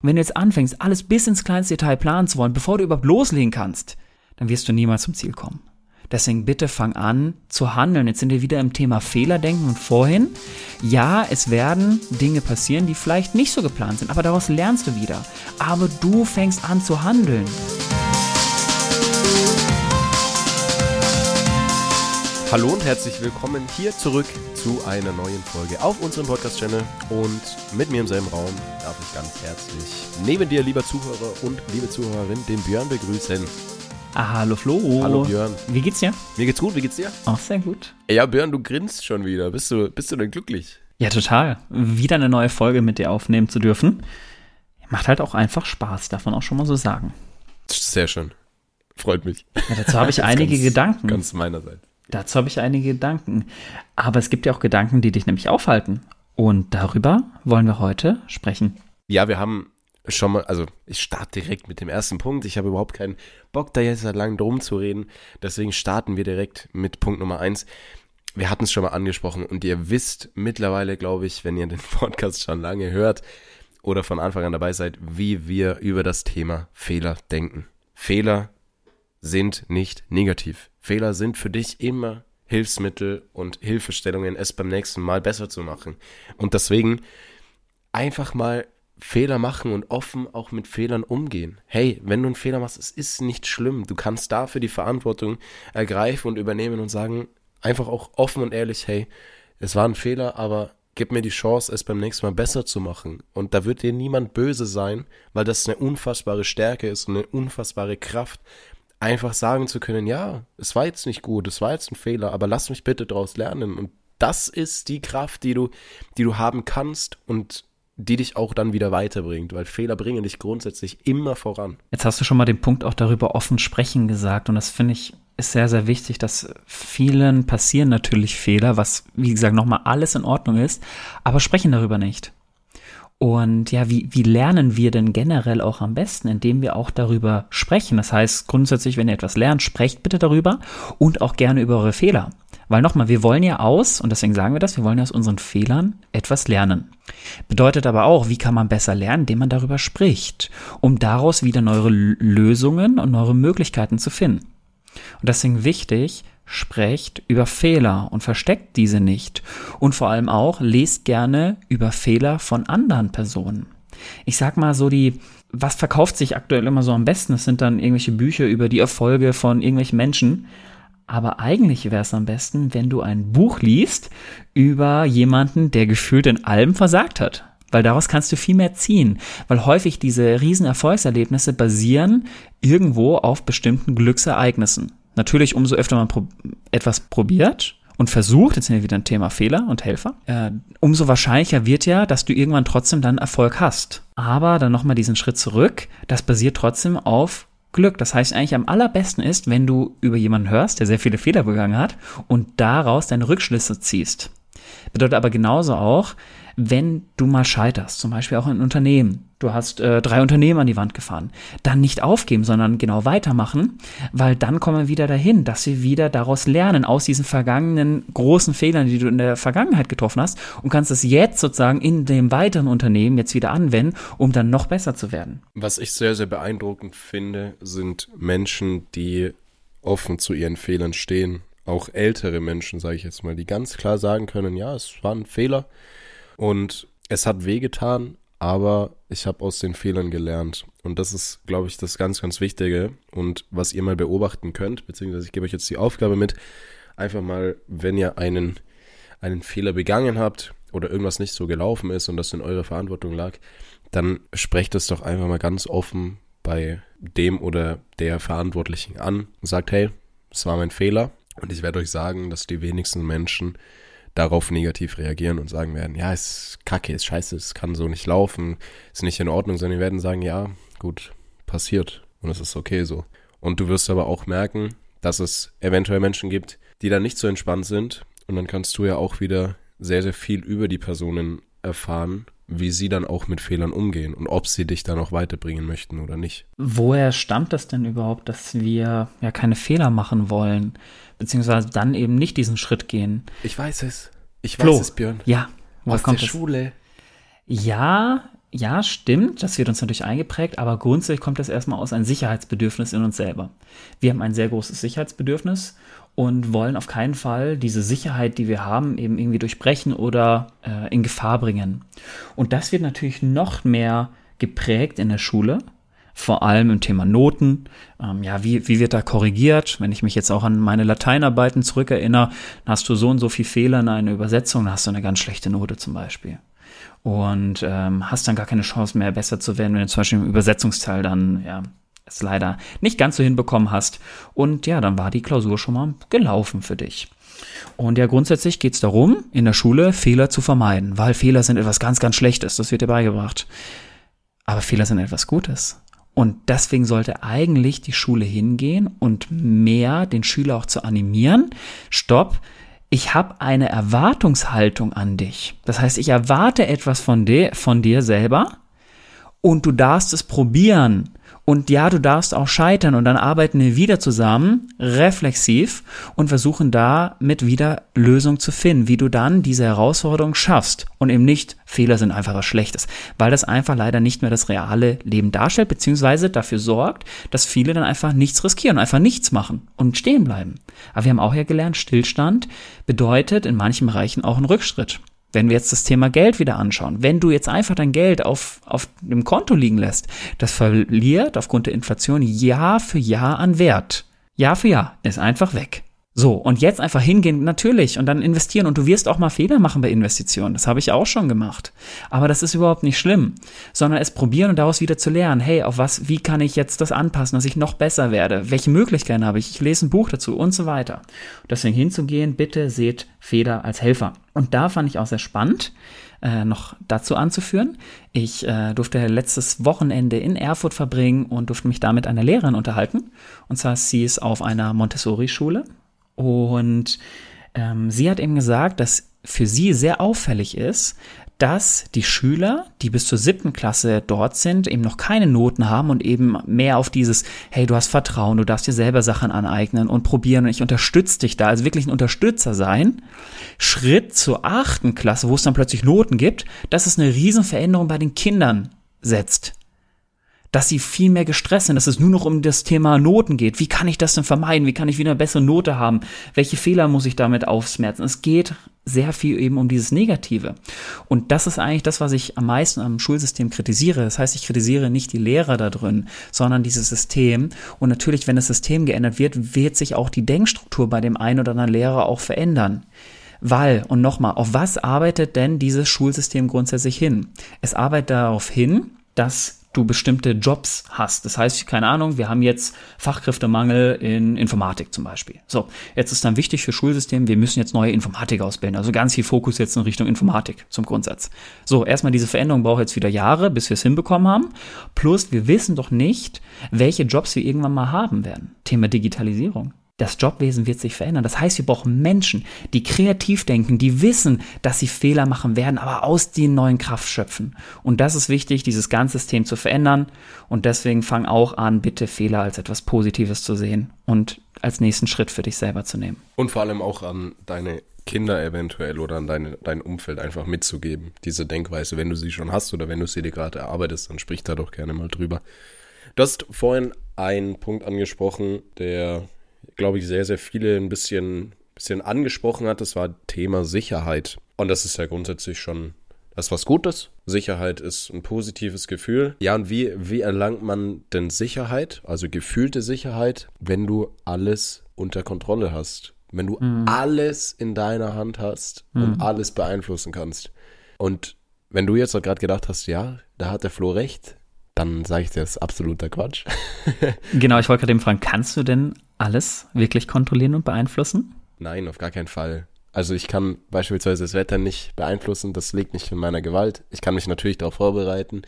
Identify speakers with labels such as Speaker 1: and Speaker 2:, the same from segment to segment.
Speaker 1: Wenn du jetzt anfängst, alles bis ins kleinste Detail planen zu wollen, bevor du überhaupt loslegen kannst, dann wirst du niemals zum Ziel kommen. Deswegen bitte fang an zu handeln. Jetzt sind wir wieder im Thema Fehlerdenken und vorhin. Ja, es werden Dinge passieren, die vielleicht nicht so geplant sind, aber daraus lernst du wieder. Aber du fängst an zu handeln.
Speaker 2: Hallo und herzlich willkommen hier zurück zu einer neuen Folge auf unserem Podcast-Channel. Und mit mir im selben Raum darf ich ganz herzlich neben dir, lieber Zuhörer und liebe Zuhörerin, den Björn begrüßen.
Speaker 1: Ah, hallo Flo.
Speaker 2: Hallo Björn.
Speaker 1: Wie geht's dir?
Speaker 2: Mir geht's gut, wie geht's dir?
Speaker 1: Auch sehr gut.
Speaker 2: Ja, Björn, du grinst schon wieder. Bist du, bist du denn glücklich?
Speaker 1: Ja, total. Wieder eine neue Folge mit dir aufnehmen zu dürfen. Macht halt auch einfach Spaß, darf man auch schon mal so sagen.
Speaker 2: Sehr schön. Freut mich.
Speaker 1: Ja, dazu habe ich einige
Speaker 2: ganz,
Speaker 1: Gedanken.
Speaker 2: Ganz meinerseits.
Speaker 1: Dazu habe ich einige Gedanken. Aber es gibt ja auch Gedanken, die dich nämlich aufhalten. Und darüber wollen wir heute sprechen.
Speaker 2: Ja, wir haben schon mal, also ich starte direkt mit dem ersten Punkt. Ich habe überhaupt keinen Bock, da jetzt lang drum zu reden. Deswegen starten wir direkt mit Punkt Nummer eins. Wir hatten es schon mal angesprochen und ihr wisst mittlerweile, glaube ich, wenn ihr den Podcast schon lange hört oder von Anfang an dabei seid, wie wir über das Thema Fehler denken. Fehler sind nicht negativ. Fehler sind für dich immer Hilfsmittel und Hilfestellungen, es beim nächsten Mal besser zu machen. Und deswegen einfach mal Fehler machen und offen auch mit Fehlern umgehen. Hey, wenn du einen Fehler machst, es ist nicht schlimm. Du kannst dafür die Verantwortung ergreifen und übernehmen und sagen, einfach auch offen und ehrlich, hey, es war ein Fehler, aber gib mir die Chance, es beim nächsten Mal besser zu machen. Und da wird dir niemand böse sein, weil das eine unfassbare Stärke ist und eine unfassbare Kraft, einfach sagen zu können, ja, es war jetzt nicht gut, es war jetzt ein Fehler, aber lass mich bitte daraus lernen. Und das ist die Kraft, die du, die du haben kannst und die dich auch dann wieder weiterbringt, weil Fehler bringen dich grundsätzlich immer voran.
Speaker 1: Jetzt hast du schon mal den Punkt auch darüber offen sprechen gesagt und das finde ich ist sehr, sehr wichtig, dass vielen passieren natürlich Fehler, was, wie gesagt, nochmal alles in Ordnung ist, aber sprechen darüber nicht. Und ja, wie, wie lernen wir denn generell auch am besten, indem wir auch darüber sprechen? Das heißt, grundsätzlich, wenn ihr etwas lernt, sprecht bitte darüber und auch gerne über eure Fehler. Weil nochmal, wir wollen ja aus, und deswegen sagen wir das, wir wollen ja aus unseren Fehlern etwas lernen. Bedeutet aber auch, wie kann man besser lernen, indem man darüber spricht, um daraus wieder neue Lösungen und neue Möglichkeiten zu finden. Und deswegen wichtig, sprecht über Fehler und versteckt diese nicht. Und vor allem auch, lest gerne über Fehler von anderen Personen. Ich sag mal so die, was verkauft sich aktuell immer so am besten? Das sind dann irgendwelche Bücher über die Erfolge von irgendwelchen Menschen. Aber eigentlich wäre es am besten, wenn du ein Buch liest über jemanden, der gefühlt in allem versagt hat. Weil daraus kannst du viel mehr ziehen. Weil häufig diese riesen Erfolgserlebnisse basieren irgendwo auf bestimmten Glücksereignissen. Natürlich, umso öfter man pro etwas probiert und versucht, jetzt sind wir wieder ein Thema Fehler und Helfer, äh, umso wahrscheinlicher wird ja, dass du irgendwann trotzdem dann Erfolg hast. Aber dann nochmal diesen Schritt zurück, das basiert trotzdem auf Glück. Das heißt, eigentlich am allerbesten ist, wenn du über jemanden hörst, der sehr viele Fehler begangen hat und daraus deine Rückschlüsse ziehst. Bedeutet aber genauso auch, wenn du mal scheiterst, zum Beispiel auch in Unternehmen. Du hast äh, drei Unternehmen an die Wand gefahren. Dann nicht aufgeben, sondern genau weitermachen, weil dann kommen wir wieder dahin, dass wir wieder daraus lernen, aus diesen vergangenen großen Fehlern, die du in der Vergangenheit getroffen hast und kannst es jetzt sozusagen in dem weiteren Unternehmen jetzt wieder anwenden, um dann noch besser zu werden.
Speaker 2: Was ich sehr, sehr beeindruckend finde, sind Menschen, die offen zu ihren Fehlern stehen. Auch ältere Menschen, sage ich jetzt mal, die ganz klar sagen können, ja, es war ein Fehler und es hat wehgetan, aber ich habe aus den Fehlern gelernt. Und das ist, glaube ich, das ganz, ganz Wichtige. Und was ihr mal beobachten könnt, beziehungsweise ich gebe euch jetzt die Aufgabe mit, einfach mal, wenn ihr einen, einen Fehler begangen habt oder irgendwas nicht so gelaufen ist und das in eurer Verantwortung lag, dann sprecht es doch einfach mal ganz offen bei dem oder der Verantwortlichen an und sagt, hey, es war mein Fehler. Und ich werde euch sagen, dass die wenigsten Menschen darauf negativ reagieren und sagen werden, ja, ist kacke, ist scheiße, es kann so nicht laufen, ist nicht in Ordnung, sondern die werden sagen, ja, gut, passiert und es ist okay so. Und du wirst aber auch merken, dass es eventuell Menschen gibt, die dann nicht so entspannt sind und dann kannst du ja auch wieder sehr, sehr viel über die Personen erfahren, wie sie dann auch mit Fehlern umgehen und ob sie dich dann auch weiterbringen möchten oder nicht.
Speaker 1: Woher stammt das denn überhaupt, dass wir ja keine Fehler machen wollen? beziehungsweise dann eben nicht diesen Schritt gehen.
Speaker 2: Ich weiß es. Ich
Speaker 1: Flo.
Speaker 2: weiß es, Björn.
Speaker 1: Ja,
Speaker 2: Aus der Schule.
Speaker 1: Ja, ja, stimmt, das wird uns natürlich eingeprägt, aber grundsätzlich kommt das erstmal aus einem Sicherheitsbedürfnis in uns selber. Wir haben ein sehr großes Sicherheitsbedürfnis und wollen auf keinen Fall diese Sicherheit, die wir haben, eben irgendwie durchbrechen oder äh, in Gefahr bringen. Und das wird natürlich noch mehr geprägt in der Schule, vor allem im Thema Noten. Ähm, ja, wie, wie wird da korrigiert? Wenn ich mich jetzt auch an meine Lateinarbeiten zurückerinnere, dann hast du so und so viel Fehler in einer Übersetzung, dann hast du eine ganz schlechte Note zum Beispiel. Und ähm, hast dann gar keine Chance mehr, besser zu werden, wenn du zum Beispiel im Übersetzungsteil dann, ja, es leider nicht ganz so hinbekommen hast. Und ja, dann war die Klausur schon mal gelaufen für dich. Und ja, grundsätzlich geht es darum, in der Schule Fehler zu vermeiden, weil Fehler sind etwas ganz, ganz Schlechtes, das wird dir beigebracht. Aber Fehler sind etwas Gutes. Und deswegen sollte eigentlich die Schule hingehen und mehr den Schüler auch zu animieren. Stopp, ich habe eine Erwartungshaltung an dich. Das heißt, ich erwarte etwas von dir, von dir selber und du darfst es probieren. Und ja, du darfst auch scheitern und dann arbeiten wir wieder zusammen, reflexiv und versuchen damit wieder Lösungen zu finden, wie du dann diese Herausforderung schaffst und eben nicht Fehler sind einfach was Schlechtes, weil das einfach leider nicht mehr das reale Leben darstellt, beziehungsweise dafür sorgt, dass viele dann einfach nichts riskieren, einfach nichts machen und stehen bleiben. Aber wir haben auch ja gelernt, Stillstand bedeutet in manchen Bereichen auch einen Rückschritt. Wenn wir jetzt das Thema Geld wieder anschauen, wenn du jetzt einfach dein Geld auf, auf dem Konto liegen lässt, das verliert aufgrund der Inflation Jahr für Jahr an Wert. Jahr für Jahr ist einfach weg. So, und jetzt einfach hingehen, natürlich, und dann investieren. Und du wirst auch mal Fehler machen bei Investitionen. Das habe ich auch schon gemacht. Aber das ist überhaupt nicht schlimm, sondern es probieren und daraus wieder zu lernen. Hey, auf was, wie kann ich jetzt das anpassen, dass ich noch besser werde? Welche Möglichkeiten habe ich? Ich lese ein Buch dazu und so weiter. Deswegen hinzugehen, bitte seht Fehler als Helfer. Und da fand ich auch sehr spannend, äh, noch dazu anzuführen. Ich äh, durfte letztes Wochenende in Erfurt verbringen und durfte mich da mit einer Lehrerin unterhalten. Und zwar sie ist auf einer Montessori-Schule und ähm, sie hat eben gesagt, dass für sie sehr auffällig ist, dass die Schüler, die bis zur siebten Klasse dort sind, eben noch keine Noten haben und eben mehr auf dieses, hey, du hast Vertrauen, du darfst dir selber Sachen aneignen und probieren und ich unterstütze dich da, also wirklich ein Unterstützer sein. Schritt zur achten Klasse, wo es dann plötzlich Noten gibt, dass es eine Riesenveränderung bei den Kindern setzt dass sie viel mehr gestresst sind, dass es nur noch um das Thema Noten geht. Wie kann ich das denn vermeiden? Wie kann ich wieder eine bessere Note haben? Welche Fehler muss ich damit aufsmerzen? Es geht sehr viel eben um dieses Negative. Und das ist eigentlich das, was ich am meisten am Schulsystem kritisiere. Das heißt, ich kritisiere nicht die Lehrer da drin, sondern dieses System. Und natürlich, wenn das System geändert wird, wird sich auch die Denkstruktur bei dem einen oder anderen Lehrer auch verändern. Weil, und nochmal, auf was arbeitet denn dieses Schulsystem grundsätzlich hin? Es arbeitet darauf hin, dass du bestimmte Jobs hast. Das heißt, keine Ahnung, wir haben jetzt Fachkräftemangel in Informatik zum Beispiel. So, jetzt ist dann wichtig für Schulsystem, wir müssen jetzt neue Informatik ausbilden. Also ganz viel Fokus jetzt in Richtung Informatik zum Grundsatz. So, erstmal diese Veränderung braucht jetzt wieder Jahre, bis wir es hinbekommen haben. Plus, wir wissen doch nicht, welche Jobs wir irgendwann mal haben werden. Thema Digitalisierung. Das Jobwesen wird sich verändern. Das heißt, wir brauchen Menschen, die kreativ denken, die wissen, dass sie Fehler machen werden, aber aus den neuen Kraft schöpfen. Und das ist wichtig, dieses ganze System zu verändern. Und deswegen fang auch an, bitte Fehler als etwas Positives zu sehen und als nächsten Schritt für dich selber zu nehmen.
Speaker 2: Und vor allem auch an deine Kinder eventuell oder an deine, dein Umfeld einfach mitzugeben, diese Denkweise. Wenn du sie schon hast oder wenn du sie dir gerade erarbeitest, dann sprich da doch gerne mal drüber. Du hast vorhin einen Punkt angesprochen, der glaube ich, sehr, sehr viele ein bisschen, bisschen angesprochen hat. Das war Thema Sicherheit. Und das ist ja grundsätzlich schon das was Gutes. Sicherheit ist ein positives Gefühl. Ja, und wie, wie erlangt man denn Sicherheit, also gefühlte Sicherheit, wenn du alles unter Kontrolle hast? Wenn du mhm. alles in deiner Hand hast mhm. und alles beeinflussen kannst. Und wenn du jetzt gerade gedacht hast, ja, da hat der Flo recht, dann sage ich dir, das ist absoluter Quatsch.
Speaker 1: genau, ich wollte gerade eben fragen, kannst du denn alles wirklich kontrollieren und beeinflussen?
Speaker 2: Nein, auf gar keinen Fall. Also ich kann beispielsweise das Wetter nicht beeinflussen, das liegt nicht in meiner Gewalt. Ich kann mich natürlich darauf vorbereiten.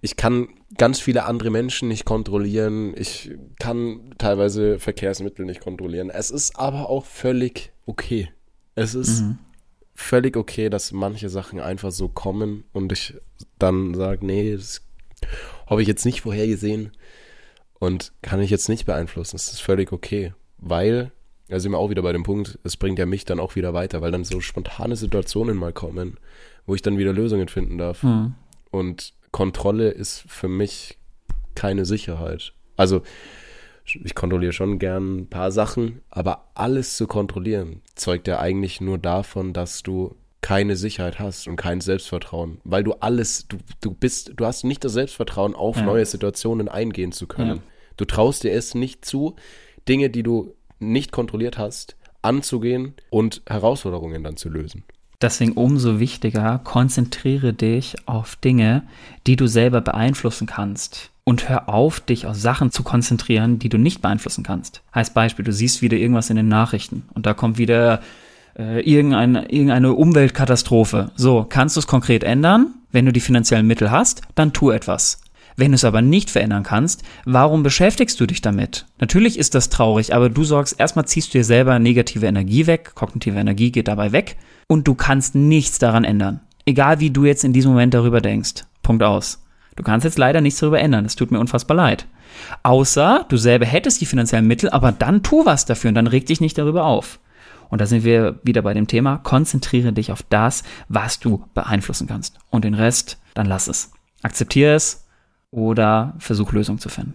Speaker 2: Ich kann ganz viele andere Menschen nicht kontrollieren. Ich kann teilweise Verkehrsmittel nicht kontrollieren. Es ist aber auch völlig okay. Es ist mhm. völlig okay, dass manche Sachen einfach so kommen und ich dann sage, nee, das habe ich jetzt nicht vorhergesehen und kann ich jetzt nicht beeinflussen. Das ist völlig okay, weil, da sind wir auch wieder bei dem Punkt, es bringt ja mich dann auch wieder weiter, weil dann so spontane Situationen mal kommen, wo ich dann wieder Lösungen finden darf. Mhm. Und Kontrolle ist für mich keine Sicherheit. Also ich kontrolliere schon gern ein paar Sachen, aber alles zu kontrollieren zeugt ja eigentlich nur davon, dass du keine Sicherheit hast und kein Selbstvertrauen, weil du alles, du, du bist, du hast nicht das Selbstvertrauen, auf ja. neue Situationen eingehen zu können. Ja. Du traust dir es nicht zu, Dinge, die du nicht kontrolliert hast, anzugehen und Herausforderungen dann zu lösen.
Speaker 1: Deswegen umso wichtiger, konzentriere dich auf Dinge, die du selber beeinflussen kannst. Und hör auf, dich auf Sachen zu konzentrieren, die du nicht beeinflussen kannst. Heißt Beispiel, du siehst wieder irgendwas in den Nachrichten und da kommt wieder äh, irgendeine, irgendeine Umweltkatastrophe. So, kannst du es konkret ändern? Wenn du die finanziellen Mittel hast, dann tu etwas. Wenn du es aber nicht verändern kannst, warum beschäftigst du dich damit? Natürlich ist das traurig, aber du sorgst, erstmal ziehst du dir selber negative Energie weg, kognitive Energie geht dabei weg und du kannst nichts daran ändern. Egal wie du jetzt in diesem Moment darüber denkst. Punkt aus. Du kannst jetzt leider nichts darüber ändern, es tut mir unfassbar leid. Außer du selber hättest die finanziellen Mittel, aber dann tu was dafür und dann reg dich nicht darüber auf. Und da sind wir wieder bei dem Thema, konzentriere dich auf das, was du beeinflussen kannst. Und den Rest, dann lass es. Akzeptiere es, oder versuch Lösungen zu finden.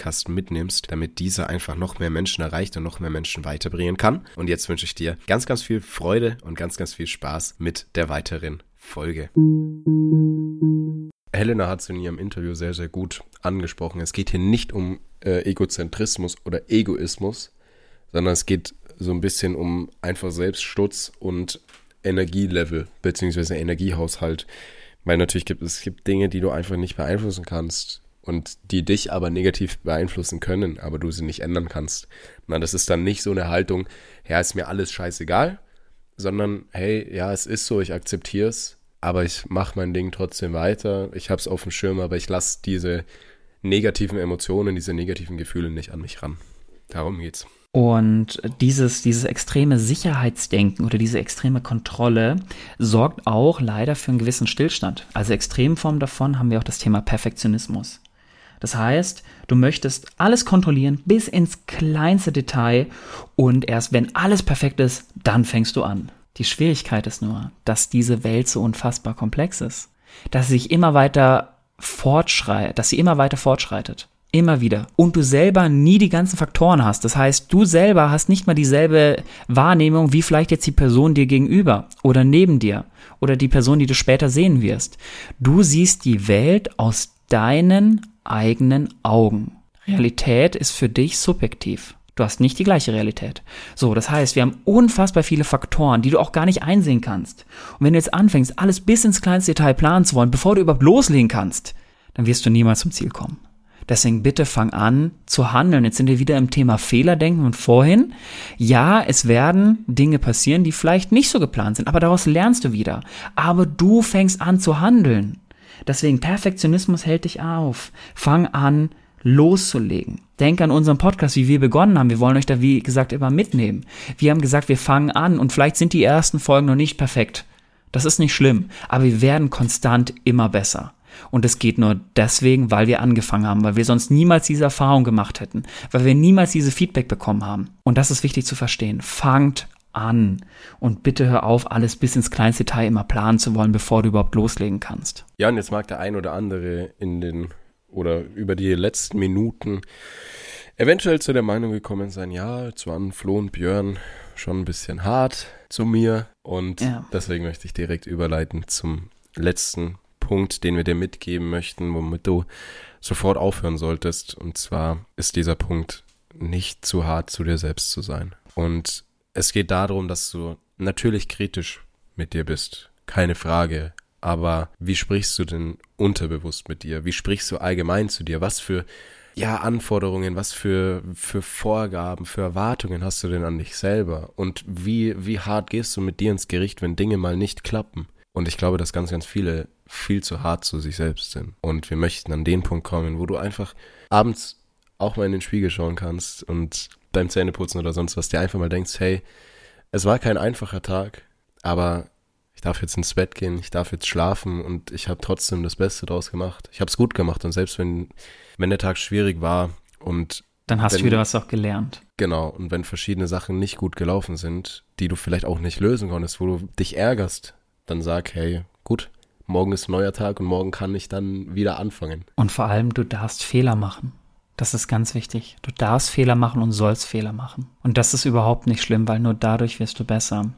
Speaker 2: mitnimmst, damit dieser einfach noch mehr Menschen erreicht und noch mehr Menschen weiterbringen kann. Und jetzt wünsche ich dir ganz, ganz viel Freude und ganz, ganz viel Spaß mit der weiteren Folge. Helena hat es in ihrem Interview sehr, sehr gut angesprochen. Es geht hier nicht um äh, Egozentrismus oder Egoismus, sondern es geht so ein bisschen um einfach Selbststutz und Energielevel beziehungsweise Energiehaushalt. Weil natürlich gibt es gibt Dinge, die du einfach nicht beeinflussen kannst und die dich aber negativ beeinflussen können, aber du sie nicht ändern kannst. Na, das ist dann nicht so eine Haltung, ja, ist mir alles scheißegal, sondern hey, ja, es ist so, ich akzeptiere es, aber ich mache mein Ding trotzdem weiter. Ich habe es auf dem Schirm, aber ich lasse diese negativen Emotionen, diese negativen Gefühle nicht an mich ran. Darum geht's.
Speaker 1: Und dieses, dieses extreme Sicherheitsdenken oder diese extreme Kontrolle sorgt auch leider für einen gewissen Stillstand. Also Extremform davon haben wir auch das Thema Perfektionismus. Das heißt, du möchtest alles kontrollieren bis ins kleinste Detail und erst wenn alles perfekt ist, dann fängst du an. Die Schwierigkeit ist nur, dass diese Welt so unfassbar komplex ist, dass sie sich immer weiter fortschreitet, dass sie immer weiter fortschreitet. Immer wieder. Und du selber nie die ganzen Faktoren hast. Das heißt, du selber hast nicht mal dieselbe Wahrnehmung wie vielleicht jetzt die Person dir gegenüber oder neben dir oder die Person, die du später sehen wirst. Du siehst die Welt aus deinen eigenen Augen. Realität ist für dich subjektiv. Du hast nicht die gleiche Realität. So, das heißt, wir haben unfassbar viele Faktoren, die du auch gar nicht einsehen kannst. Und wenn du jetzt anfängst, alles bis ins kleinste Detail planen zu wollen, bevor du überhaupt loslegen kannst, dann wirst du niemals zum Ziel kommen. Deswegen bitte fang an zu handeln. Jetzt sind wir wieder im Thema Fehlerdenken und vorhin. Ja, es werden Dinge passieren, die vielleicht nicht so geplant sind, aber daraus lernst du wieder. Aber du fängst an zu handeln. Deswegen Perfektionismus hält dich auf. Fang an, loszulegen. Denk an unseren Podcast, wie wir begonnen haben. Wir wollen euch da, wie gesagt, immer mitnehmen. Wir haben gesagt, wir fangen an und vielleicht sind die ersten Folgen noch nicht perfekt. Das ist nicht schlimm, aber wir werden konstant immer besser. Und es geht nur deswegen, weil wir angefangen haben, weil wir sonst niemals diese Erfahrung gemacht hätten, weil wir niemals diese Feedback bekommen haben. Und das ist wichtig zu verstehen. Fangt an. Und bitte hör auf, alles bis ins kleinste Detail immer planen zu wollen, bevor du überhaupt loslegen kannst.
Speaker 2: Ja, und jetzt mag der ein oder andere in den oder über die letzten Minuten eventuell zu der Meinung gekommen sein, ja, jetzt waren Flo und Björn schon ein bisschen hart zu mir und ja. deswegen möchte ich direkt überleiten zum letzten Punkt, den wir dir mitgeben möchten, womit du sofort aufhören solltest. Und zwar ist dieser Punkt, nicht zu hart zu dir selbst zu sein. Und es geht darum, dass du natürlich kritisch mit dir bist, keine Frage. Aber wie sprichst du denn unterbewusst mit dir? Wie sprichst du allgemein zu dir? Was für ja, Anforderungen, was für, für Vorgaben, für Erwartungen hast du denn an dich selber? Und wie, wie hart gehst du mit dir ins Gericht, wenn Dinge mal nicht klappen? Und ich glaube, dass ganz, ganz viele viel zu hart zu sich selbst sind. Und wir möchten an den Punkt kommen, wo du einfach abends auch mal in den Spiegel schauen kannst und beim Zähneputzen oder sonst was dir einfach mal denkst, hey, es war kein einfacher Tag, aber ich darf jetzt ins Bett gehen, ich darf jetzt schlafen und ich habe trotzdem das Beste draus gemacht. Ich habe es gut gemacht und selbst wenn, wenn der Tag schwierig war und
Speaker 1: dann hast
Speaker 2: wenn,
Speaker 1: du wieder was auch gelernt.
Speaker 2: Genau, und wenn verschiedene Sachen nicht gut gelaufen sind, die du vielleicht auch nicht lösen konntest, wo du dich ärgerst, dann sag, hey, gut, morgen ist ein neuer Tag und morgen kann ich dann wieder anfangen.
Speaker 1: Und vor allem, du darfst Fehler machen. Das ist ganz wichtig. Du darfst Fehler machen und sollst Fehler machen. Und das ist überhaupt nicht schlimm, weil nur dadurch wirst du besser.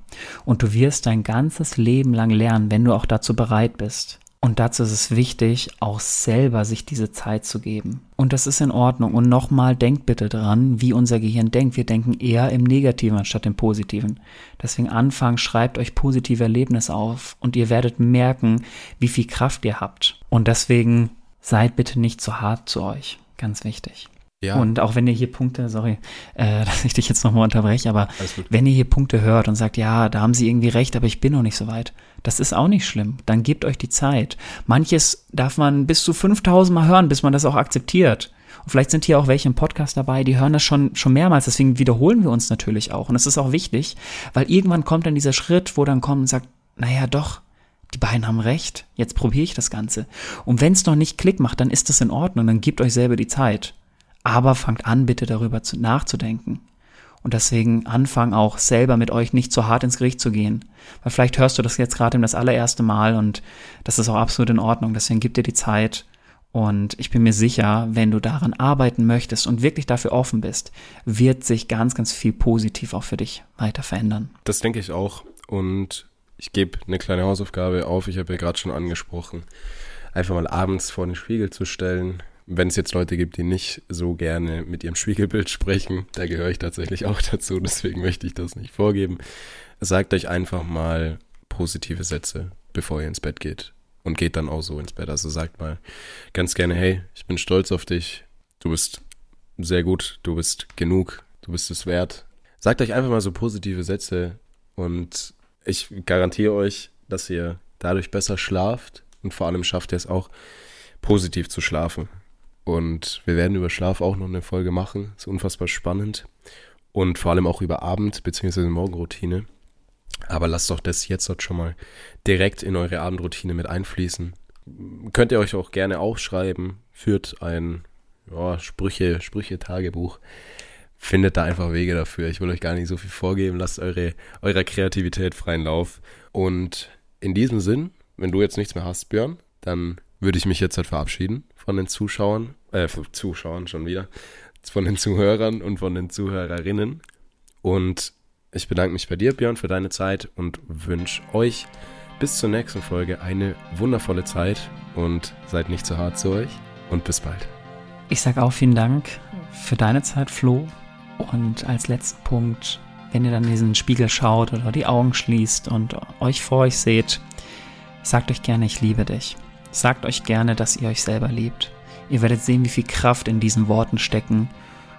Speaker 1: Und du wirst dein ganzes Leben lang lernen, wenn du auch dazu bereit bist. Und dazu ist es wichtig, auch selber sich diese Zeit zu geben. Und das ist in Ordnung. Und nochmal, denkt bitte dran, wie unser Gehirn denkt. Wir denken eher im Negativen anstatt im Positiven. Deswegen anfangen, schreibt euch positive Erlebnisse auf und ihr werdet merken, wie viel Kraft ihr habt. Und deswegen seid bitte nicht zu hart zu euch. Ganz wichtig. Ja. Und auch wenn ihr hier Punkte, sorry, äh, dass ich dich jetzt nochmal unterbreche, aber wenn ihr hier Punkte hört und sagt, ja, da haben sie irgendwie recht, aber ich bin noch nicht so weit, das ist auch nicht schlimm. Dann gebt euch die Zeit. Manches darf man bis zu 5000 Mal hören, bis man das auch akzeptiert. Und vielleicht sind hier auch welche im Podcast dabei, die hören das schon, schon mehrmals, deswegen wiederholen wir uns natürlich auch. Und das ist auch wichtig, weil irgendwann kommt dann dieser Schritt, wo dann kommt und sagt, naja, doch, die beiden haben recht, jetzt probiere ich das Ganze. Und wenn es noch nicht Klick macht, dann ist das in Ordnung, dann gebt euch selber die Zeit. Aber fangt an, bitte darüber zu, nachzudenken. Und deswegen anfangen auch selber mit euch nicht so hart ins Gericht zu gehen. Weil vielleicht hörst du das jetzt gerade das allererste Mal und das ist auch absolut in Ordnung. Deswegen gib dir die Zeit. Und ich bin mir sicher, wenn du daran arbeiten möchtest und wirklich dafür offen bist, wird sich ganz, ganz viel positiv auch für dich weiter verändern.
Speaker 2: Das denke ich auch. Und ich gebe eine kleine Hausaufgabe auf. Ich habe ja gerade schon angesprochen, einfach mal abends vor den Spiegel zu stellen, wenn es jetzt Leute gibt, die nicht so gerne mit ihrem Spiegelbild sprechen, da gehöre ich tatsächlich auch dazu, deswegen möchte ich das nicht vorgeben. Sagt euch einfach mal positive Sätze, bevor ihr ins Bett geht. Und geht dann auch so ins Bett. Also sagt mal ganz gerne, hey, ich bin stolz auf dich, du bist sehr gut, du bist genug, du bist es wert. Sagt euch einfach mal so positive Sätze und ich garantiere euch, dass ihr dadurch besser schlaft und vor allem schafft ihr es auch, positiv zu schlafen. Und wir werden über Schlaf auch noch eine Folge machen. Ist unfassbar spannend. Und vor allem auch über Abend- bzw. Morgenroutine. Aber lasst doch das jetzt dort schon mal direkt in eure Abendroutine mit einfließen. Könnt ihr euch auch gerne aufschreiben. Führt ein ja, Sprüche, Sprüche-Tagebuch. Findet da einfach Wege dafür. Ich will euch gar nicht so viel vorgeben. Lasst eure, eurer Kreativität freien Lauf. Und in diesem Sinn, wenn du jetzt nichts mehr hast, Björn, dann würde ich mich jetzt halt verabschieden von den Zuschauern, äh, Zuschauern schon wieder, von den Zuhörern und von den Zuhörerinnen. Und ich bedanke mich bei dir, Björn, für deine Zeit und wünsche euch bis zur nächsten Folge eine wundervolle Zeit und seid nicht zu hart zu euch und bis bald.
Speaker 1: Ich sage auch vielen Dank für deine Zeit, Flo. Und als letzten Punkt, wenn ihr dann diesen Spiegel schaut oder die Augen schließt und euch vor euch seht, sagt euch gerne, ich liebe dich. Sagt euch gerne, dass ihr euch selber liebt. Ihr werdet sehen, wie viel Kraft in diesen Worten stecken.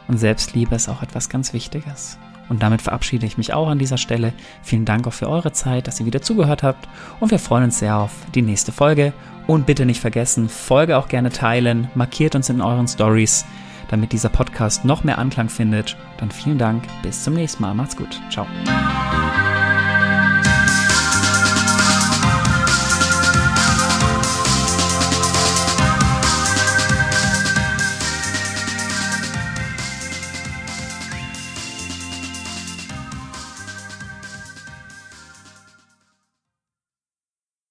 Speaker 1: Und Selbstliebe ist auch etwas ganz Wichtiges. Und damit verabschiede ich mich auch an dieser Stelle. Vielen Dank auch für eure Zeit, dass ihr wieder zugehört habt. Und wir freuen uns sehr auf die nächste Folge. Und bitte nicht vergessen, Folge auch gerne teilen, markiert uns in euren Stories, damit dieser Podcast noch mehr Anklang findet. Dann vielen Dank, bis zum nächsten Mal. Macht's gut. Ciao.